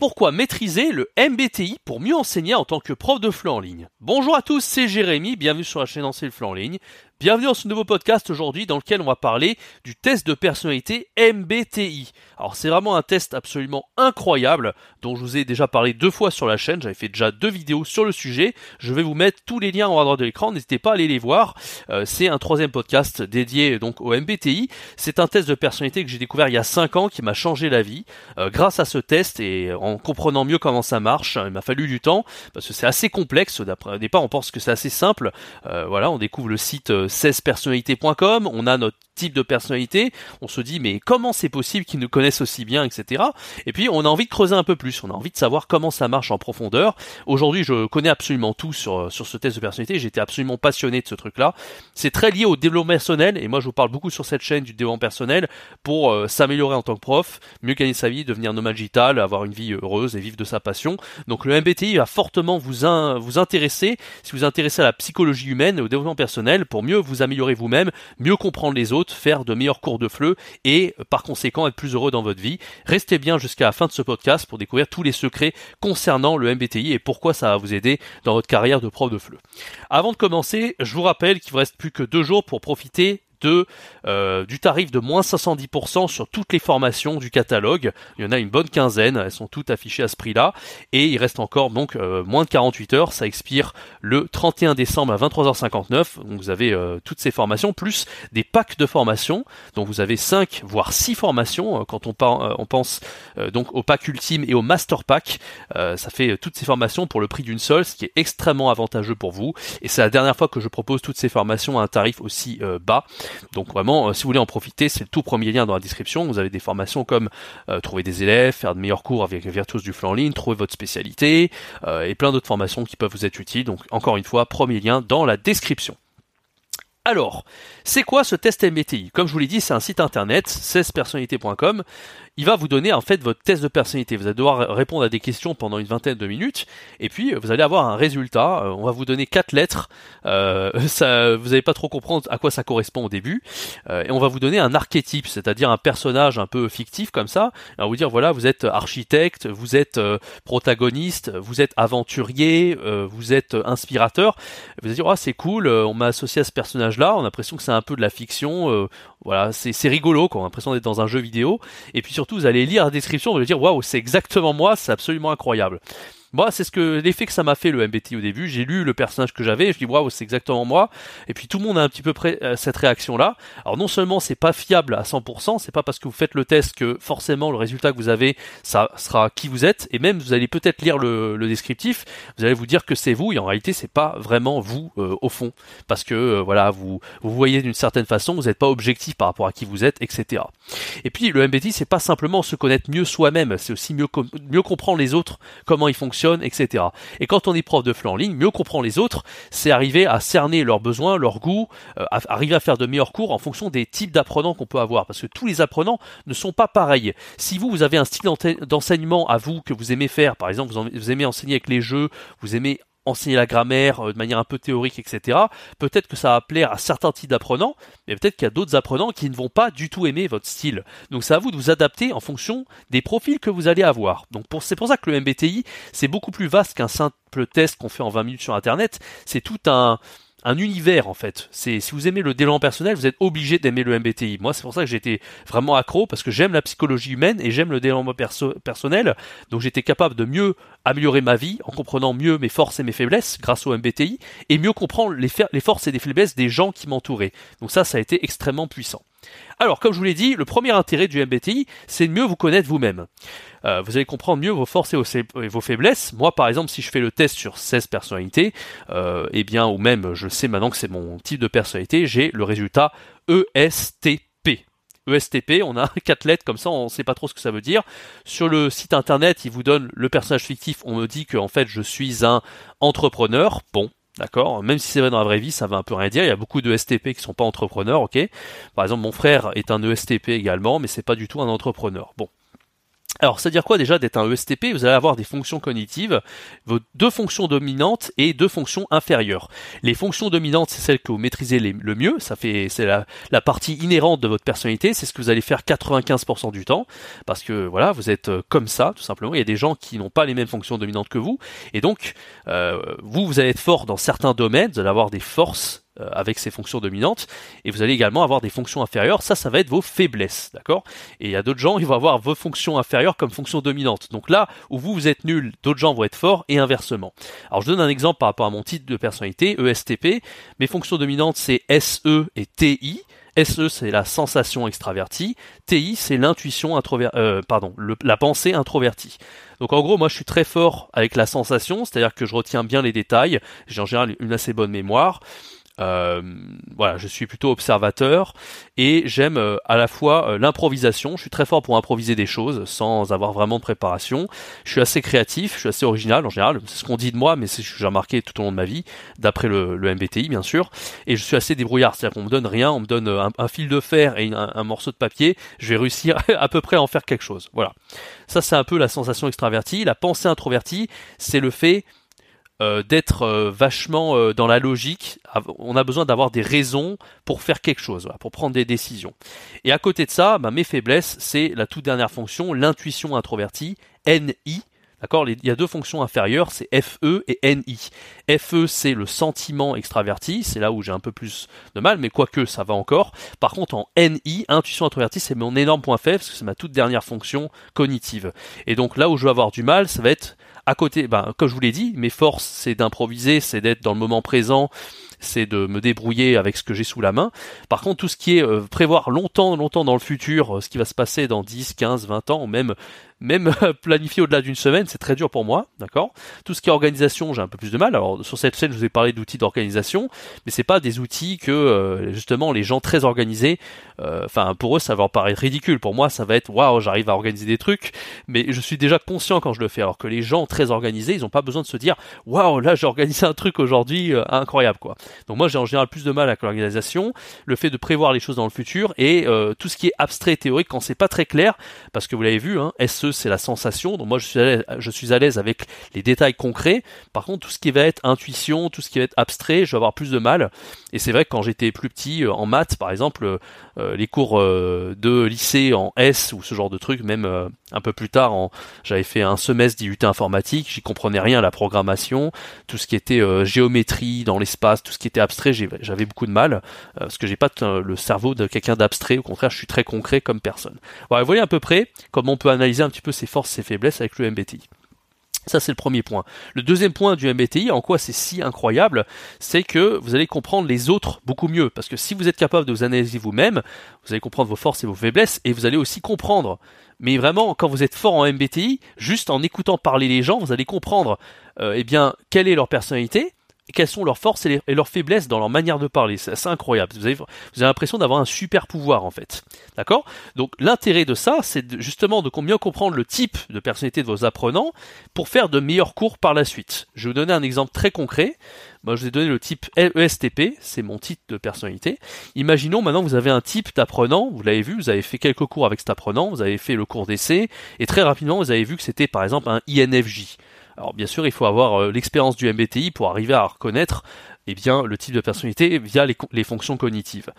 Pourquoi maîtriser le MBTI pour mieux enseigner en tant que prof de FLE en ligne? Bonjour à tous, c'est Jérémy, bienvenue sur la chaîne le FLE en ligne. Bienvenue dans ce nouveau podcast aujourd'hui dans lequel on va parler du test de personnalité MBTI. Alors c'est vraiment un test absolument incroyable dont je vous ai déjà parlé deux fois sur la chaîne, j'avais fait déjà deux vidéos sur le sujet. Je vais vous mettre tous les liens en haut à droite de l'écran, n'hésitez pas à aller les voir. Euh, c'est un troisième podcast dédié donc au MBTI. C'est un test de personnalité que j'ai découvert il y a cinq ans qui m'a changé la vie. Euh, grâce à ce test et en comprenant mieux comment ça marche, il m'a fallu du temps parce que c'est assez complexe. Au départ on pense que c'est assez simple. Euh, voilà, on découvre le site 16personnalités.com, on a notre de personnalité, on se dit mais comment c'est possible qu'ils nous connaissent aussi bien, etc. Et puis on a envie de creuser un peu plus, on a envie de savoir comment ça marche en profondeur. Aujourd'hui je connais absolument tout sur, sur ce test de personnalité, j'étais absolument passionné de ce truc-là. C'est très lié au développement personnel, et moi je vous parle beaucoup sur cette chaîne du développement personnel pour euh, s'améliorer en tant que prof, mieux gagner sa vie, devenir nomade digital, avoir une vie heureuse et vivre de sa passion. Donc le MBTI va fortement vous, vous intéresser, si vous vous intéressez à la psychologie humaine et au développement personnel, pour mieux vous améliorer vous-même, mieux comprendre les autres, faire de meilleurs cours de fleu et par conséquent être plus heureux dans votre vie. Restez bien jusqu'à la fin de ce podcast pour découvrir tous les secrets concernant le MBTI et pourquoi ça va vous aider dans votre carrière de prof de fleu. Avant de commencer, je vous rappelle qu'il vous reste plus que deux jours pour profiter euh, du tarif de moins 70% sur toutes les formations du catalogue. Il y en a une bonne quinzaine, elles sont toutes affichées à ce prix-là. Et il reste encore donc euh, moins de 48 heures, ça expire le 31 décembre à 23h59. Donc vous avez euh, toutes ces formations, plus des packs de formations. Donc vous avez 5 voire 6 formations quand on, on pense donc au pack ultime et au master pack. ça fait toutes ces formations pour le prix d'une seule, ce qui est extrêmement avantageux pour vous. Et c'est la dernière fois que je propose toutes ces formations à un tarif aussi bas. Donc vraiment, euh, si vous voulez en profiter, c'est le tout premier lien dans la description. Vous avez des formations comme euh, trouver des élèves, faire de meilleurs cours avec Virtuose du flanc en ligne, trouver votre spécialité euh, et plein d'autres formations qui peuvent vous être utiles. Donc encore une fois, premier lien dans la description. Alors, c'est quoi ce test MBTI Comme je vous l'ai dit, c'est un site internet, 16personnalités.com il va vous donner en fait votre test de personnalité. Vous allez devoir répondre à des questions pendant une vingtaine de minutes, et puis vous allez avoir un résultat. Euh, on va vous donner quatre lettres. Euh, ça, vous n'allez pas trop comprendre à quoi ça correspond au début, euh, et on va vous donner un archétype, c'est-à-dire un personnage un peu fictif comme ça. On va vous dire voilà, vous êtes architecte, vous êtes protagoniste, vous êtes aventurier, vous êtes inspirateur. Vous allez dire ah c'est cool, on m'a associé à ce personnage-là. On a l'impression que c'est un peu de la fiction. voilà, c'est rigolo, quoi. On a l'impression d'être dans un jeu vidéo. Et puis surtout vous allez lire la description, vous allez dire waouh, c'est exactement moi, c'est absolument incroyable. Moi, c'est ce que l'effet que ça m'a fait le MBT au début. J'ai lu le personnage que j'avais, je dis waouh, c'est exactement moi. Et puis tout le monde a un petit peu près euh, cette réaction-là. Alors non seulement c'est pas fiable à 100%, c'est pas parce que vous faites le test que forcément le résultat que vous avez, ça sera qui vous êtes. Et même vous allez peut-être lire le, descriptif, vous allez vous dire que c'est vous, et en réalité c'est pas vraiment vous euh, au fond, parce que euh, voilà, vous voyez d'une certaine façon, vous n'êtes pas objectif par rapport à qui vous êtes, etc. Et puis le MBT, c'est pas simplement se connaître mieux soi-même, c'est aussi mieux mieux comprendre les autres, comment ils fonctionnent etc. Et quand on est prof de FLE en ligne, mieux comprendre les autres, c'est arriver à cerner leurs besoins, leurs goûts, euh, arriver à faire de meilleurs cours en fonction des types d'apprenants qu'on peut avoir, parce que tous les apprenants ne sont pas pareils. Si vous, vous avez un style d'enseignement à vous que vous aimez faire, par exemple, vous aimez enseigner avec les jeux, vous aimez enseigner la grammaire euh, de manière un peu théorique, etc. Peut-être que ça va plaire à certains types d'apprenants, mais peut-être qu'il y a d'autres apprenants qui ne vont pas du tout aimer votre style. Donc c'est à vous de vous adapter en fonction des profils que vous allez avoir. Donc c'est pour ça que le MBTI, c'est beaucoup plus vaste qu'un simple test qu'on fait en 20 minutes sur Internet. C'est tout un un univers en fait. C'est si vous aimez le développement personnel, vous êtes obligé d'aimer le MBTI. Moi, c'est pour ça que j'étais vraiment accro parce que j'aime la psychologie humaine et j'aime le développement personnel. Donc j'étais capable de mieux améliorer ma vie en comprenant mieux mes forces et mes faiblesses grâce au MBTI et mieux comprendre les, les forces et les faiblesses des gens qui m'entouraient. Donc ça, ça a été extrêmement puissant. Alors, comme je vous l'ai dit, le premier intérêt du MBTI, c'est de mieux vous connaître vous-même. Euh, vous allez comprendre mieux vos forces et vos faiblesses. Moi, par exemple, si je fais le test sur 16 personnalités, euh, eh bien, ou même je sais maintenant que c'est mon type de personnalité, j'ai le résultat ESTP. ESTP, on a quatre lettres comme ça, on ne sait pas trop ce que ça veut dire. Sur le site internet, il vous donne le personnage fictif, on me dit que fait je suis un entrepreneur. Bon, D'accord Même si c'est vrai dans la vraie vie, ça va un peu rien dire. Il y a beaucoup de STP qui sont pas entrepreneurs, ok? Par exemple, mon frère est un ESTP également, mais c'est pas du tout un entrepreneur. Bon. Alors, c'est-à-dire quoi déjà d'être un ESTP Vous allez avoir des fonctions cognitives, vos deux fonctions dominantes et deux fonctions inférieures. Les fonctions dominantes, c'est celles que vous maîtrisez le mieux, ça fait c'est la, partie inhérente de votre personnalité, c'est ce que vous allez faire 95% du temps, parce que voilà, vous êtes euh, comme ça, tout simplement. Il y a des gens qui n'ont pas les mêmes fonctions dominantes que vous, et donc euh, vous, vous allez être fort dans certains domaines, vous allez avoir des forces avec ces fonctions dominantes et vous allez également avoir des fonctions inférieures ça ça va être vos faiblesses d'accord? Et il y a d'autres gens ils vont avoir vos fonctions inférieures comme fonctions dominantes donc là où vous vous êtes nul d'autres gens vont être forts et inversement alors je donne un exemple par rapport à mon titre de personnalité ESTP mes fonctions dominantes c'est SE et TI SE, c'est la sensation extravertie. TI, c'est l'intuition introvertie. Euh, pardon, la pensée introvertie. Donc en gros, moi, je suis très fort avec la sensation, c'est-à-dire que je retiens bien les détails. J'ai en général une assez bonne mémoire. Euh, voilà, je suis plutôt observateur et j'aime euh, à la fois euh, l'improvisation. Je suis très fort pour improviser des choses sans avoir vraiment de préparation. Je suis assez créatif, je suis assez original en général. C'est ce qu'on dit de moi, mais c'est ce que j'ai remarqué tout au long de ma vie, d'après le, MBTI bien sûr. Et je suis assez débrouillard, c'est-à-dire qu'on me donne rien, on me donne un, fil de fer et un, un, morceau de papier, je vais réussir à peu près à en faire quelque chose. Voilà. Ça c'est un peu la sensation extravertie. La pensée introvertie, c'est le fait euh, d'être euh, vachement euh, dans la logique. On a besoin d'avoir des raisons pour faire quelque chose, pour prendre des décisions. Et à côté de ça, bah, mes faiblesses, c'est la toute dernière fonction, l'intuition introvertie, NI. D'accord? Il y a deux fonctions inférieures, c'est FE et NI. FE, c'est le sentiment extraverti, c'est là où j'ai un peu plus de mal, mais quoique ça va encore. Par contre, en NI, intuition introvertie, c'est mon énorme point faible, parce que c'est ma toute dernière fonction cognitive. Et donc là où je vais avoir du mal, ça va être à côté, ben, comme je vous l'ai dit, mes forces, c'est d'improviser, c'est d'être dans le moment présent, c'est de me débrouiller avec ce que j'ai sous la main. Par contre, tout ce qui est euh, prévoir longtemps, longtemps dans le futur, euh, ce qui va se passer dans 10, 15, 20 ans, ou même même planifier au-delà d'une semaine, c'est très dur pour moi, d'accord? Tout ce qui est organisation, j'ai un peu plus de mal. Alors sur cette scène, je vous ai parlé d'outils d'organisation, mais c'est pas des outils que euh, justement les gens très organisés, euh, enfin pour eux ça va leur paraître ridicule. Pour moi, ça va être waouh, j'arrive à organiser des trucs, mais je suis déjà conscient quand je le fais. Alors que les gens très organisés, ils ont pas besoin de se dire waouh, là j'ai organisé un truc aujourd'hui euh, incroyable quoi. Donc moi j'ai en général plus de mal avec l'organisation, le fait de prévoir les choses dans le futur et tout ce qui est abstrait théorique quand c'est pas très clair, parce que vous l'avez vu, hein, SE c'est la sensation. Donc moi, je suis, à l'aise, avec les détails concrets. Par contre, tout ce qui va être intuition, tout ce qui va être abstrait, je vais avoir plus de mal. Et c'est vrai que quand j'étais plus petit, euh, en maths, par exemple, euh, les cours euh, de lycée en S ou ce genre de trucs, même un peu plus tard, en, j'avais fait un semestre d'IUT informatique, j'y comprenais rien à la programmation, tout ce qui était géométrie dans l'espace, tout ce qui était abstrait, j'avais beaucoup de mal parce que j'ai pas le cerveau de quelqu'un d'abstrait. Au contraire, je suis très concret comme personne. Voilà, vous voyez à peu près comment on peut analyser un petit peu ses forces, ses faiblesses avec le MBTI. Ça, c'est le premier point. Le deuxième point du MBTI, en quoi c'est si incroyable, c'est que vous allez comprendre les autres beaucoup mieux. Parce que si vous êtes capable de vous analyser vous-même, vous allez comprendre vos forces et vos faiblesses, et vous allez aussi comprendre. Mais vraiment, quand vous êtes fort en MBTI, juste en écoutant parler les gens, vous allez comprendre, euh, eh bien, quelle est leur personnalité, quelles sont leurs forces et, leurs faiblesses dans leur manière de parler. C'est incroyable. Vous avez, l'impression d'avoir un super pouvoir en fait. D'accord? Donc l'intérêt de ça, c'est justement de bien comprendre le type de personnalité de vos apprenants pour faire de meilleurs cours par la suite. Je vais vous donner un exemple très concret. Moi, je vous ai donné le type ESTP, c'est mon type de personnalité. Imaginons maintenant vous avez un type d'apprenant, vous l'avez vu, vous avez fait quelques cours avec cet apprenant, vous avez fait le cours d'essai, et très rapidement vous avez vu que c'était par exemple un INFJ. Alors bien sûr, il faut avoir euh, l'expérience du MBTI pour arriver à reconnaître eh le type de personnalité via les fonctions cognitives.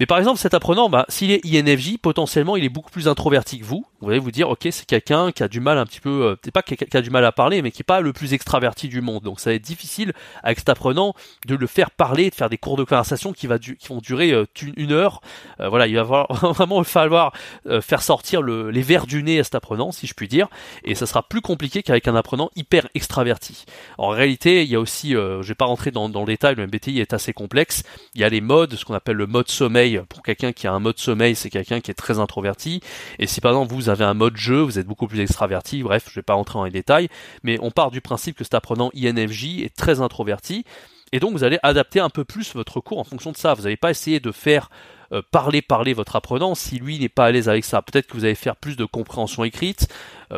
Mais par exemple, cet apprenant, bah, s'il est INFJ, potentiellement, il est beaucoup plus introverti que vous. Vous allez vous dire, ok, c'est quelqu'un qui a du mal un petit peu, euh, pas qui a, du mal à parler, mais qui est pas le plus extraverti du monde. Donc ça va être difficile avec cet apprenant de le faire parler, de faire des cours de conversation qui, va qui vont durer euh, une, heure. Euh, voilà, il va vraiment falloir faire sortir le, les verres du nez à cet apprenant, si je puis dire, et ça sera plus compliqué qu'avec un apprenant hyper extraverti. En réalité, il y a aussi, je vais pas rentrer dans, dans le détail, le MBTI est assez complexe. Il y a les modes, ce qu'on appelle le mode sommeil pour quelqu'un qui a un mode sommeil, c'est quelqu'un qui est très introverti. Et si par exemple vous avez un mode jeu, vous êtes beaucoup plus extraverti. Bref, je vais pas rentrer dans les détails, mais on part du principe que cet apprenant INFJ est très introverti. Et donc vous allez adapter un peu plus votre cours en fonction de ça. Vous n'allez pas essayer de faire euh, parler parler votre apprenant si lui n'est pas à l'aise avec ça. Peut-être que vous allez faire plus de compréhension écrite,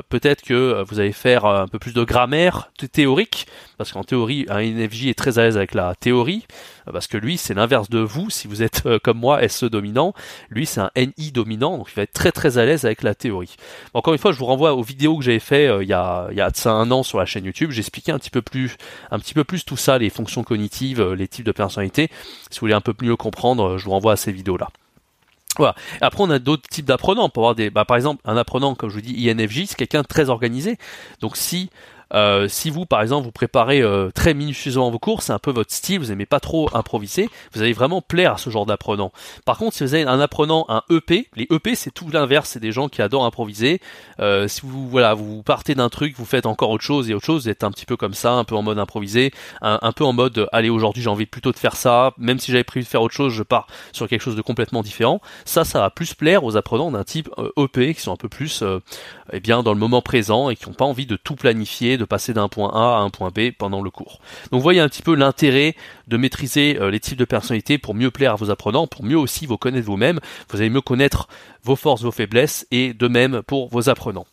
peut-être que vous allez faire un peu plus de grammaire théorique, parce qu'en théorie, un NFJ est très à l'aise avec la théorie, parce que lui, c'est l'inverse de vous. Si vous êtes comme moi, SE dominant, lui, c'est un NI dominant, donc il va être très très à l'aise avec la théorie. Encore une fois, je vous renvoie aux vidéos que j'avais fait il y a il y a ça un an sur la chaîne YouTube. J'expliquais un petit peu plus un petit peu plus tout ça, les fonctions cognitives, les types de personnalité. Si vous voulez un peu mieux comprendre, je vous renvoie à ces vidéos là. Voilà. Après, on a d'autres types d'apprenants. Avoir des, bah, par exemple, un apprenant, comme je vous dis, INFJ, c'est quelqu'un très organisé. Donc, si euh, si vous, par exemple, vous préparez euh, très minutieusement vos cours, c'est un peu votre style, vous n'aimez pas trop improviser, vous allez vraiment plaire à ce genre d'apprenant. Par contre, si vous avez un apprenant, un EP, les EP, c'est tout l'inverse, c'est des gens qui adorent improviser. Euh, si vous, voilà, vous partez d'un truc, vous faites encore autre chose et autre chose, vous êtes un petit peu comme ça, un peu en mode improvisé, un, peu en mode, allez, aujourd'hui, j'ai envie plutôt de faire ça, même si j'avais prévu de faire autre chose, je pars sur quelque chose de complètement différent. Ça, ça va plus plaire aux apprenants d'un type EP qui sont un peu plus, eh bien, dans le moment présent et qui n'ont pas envie de tout planifier de passer d'un point A à un point B pendant le cours. Donc vous voyez un petit peu l'intérêt de maîtriser euh, les types de personnalités pour mieux plaire à vos apprenants, pour mieux aussi vous connaître vous-même, vous allez mieux connaître vos forces, vos faiblesses et de même pour vos apprenants.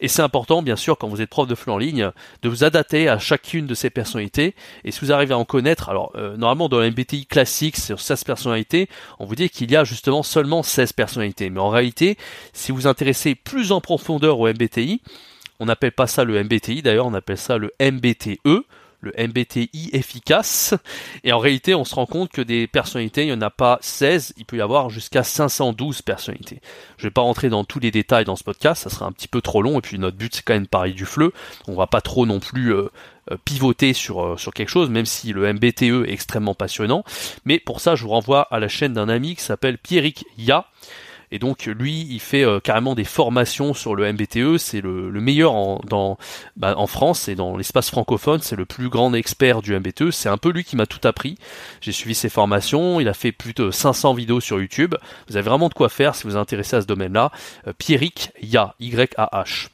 Et c'est important, bien sûr, quand vous êtes prof de flux en ligne, de vous adapter à chacune de ces personnalités. Et si vous arrivez à en connaître, alors euh, normalement dans le MBTI classique sur 16 personnalités, on vous dit qu'il y a justement seulement 16 personnalités. Mais en réalité, si vous vous intéressez plus en profondeur au MBTI, on n'appelle pas ça le MBTI, d'ailleurs, on appelle ça le MBTE, le MBTI efficace. Et en réalité, on se rend compte que des personnalités, il n'y en a pas 16, il peut y avoir jusqu'à 512 personnalités. Je ne vais pas rentrer dans tous les détails dans ce podcast, ça sera un petit peu trop long, et puis notre but c'est quand même pareil du fleu. On va pas trop non plus euh, euh, pivoter sur, euh, sur quelque chose, même si le MBTE est extrêmement passionnant. Mais pour ça, je vous renvoie à la chaîne d'un ami qui s'appelle Pierrick Ya. Et donc lui, il fait euh, carrément des formations sur le MBTE. C'est le, meilleur bah, en France et dans l'espace francophone. C'est le plus grand expert du MBTE. C'est un peu lui qui m'a tout appris. J'ai suivi ses formations. Il a fait plus de 500 vidéos sur YouTube. Vous avez vraiment de quoi faire si vous vous intéressez à ce domaine-là. Euh, Pierrick Ya, Y-A-H.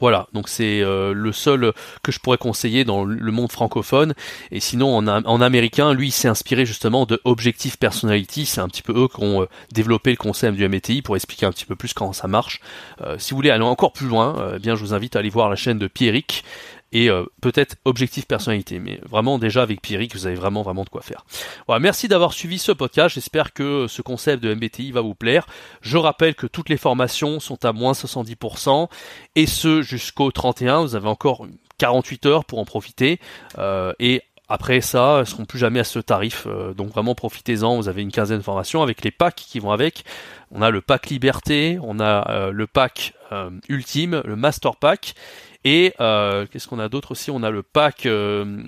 Voilà, donc c'est euh, le seul que je pourrais conseiller dans le monde francophone. Et sinon, en, américain, lui, il s'est inspiré justement de Objective Personality. C'est un petit peu eux qui ont euh, développé le concept du MBTI pour expliquer un petit peu plus comment ça marche. Euh, si vous voulez aller encore plus loin, eh bien, je vous invite à aller voir la chaîne de Pierrick et euh, peut-être objectif personnalité. Mais vraiment déjà avec Pierrick, vous avez vraiment vraiment de quoi faire. Merci d'avoir suivi ce podcast. J'espère que ce concept de MBTI va vous plaire. Je rappelle que toutes les formations sont à moins 70% et ce jusqu'au 31. Vous avez encore 48 heures pour en profiter euh, et après ça, elles seront plus jamais à ce tarif, euh, donc vraiment profitez-en. Vous avez une quinzaine de formations avec les packs qui vont avec. On a le pack liberté, on a le pack ultime, le master pack, et euh, qu'est-ce qu'on a d'autre aussi? On a le pack euh,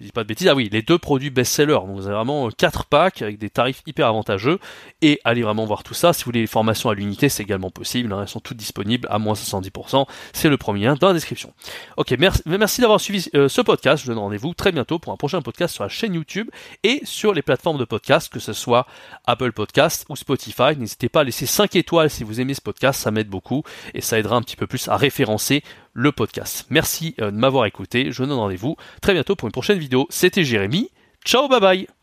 je dis pas de bêtises, ah oui, les deux produits best-sellers. Donc vous avez vraiment euh, quatre packs avec des tarifs hyper avantageux. Et allez vraiment voir tout ça. Si vous voulez les formations à l'unité, c'est également possible. Hein. Elles sont toutes disponibles à moins 70%. C'est le premier lien dans la description. Ok, merci, d'avoir suivi euh, ce podcast. Je vous donne rendez-vous très bientôt pour un prochain podcast sur la chaîne YouTube et sur les plateformes de podcast, que ce soit Apple Podcast ou Spotify. N'hésitez pas à laisser 5 étoiles si vous aimez ce podcast, ça m'aide beaucoup et ça aidera un petit peu plus à référencer le podcast. Merci euh, de m'avoir écouté. Je donne rendez-vous très bientôt pour une prochaine vidéo. C'était Jérémy. Ciao, bye bye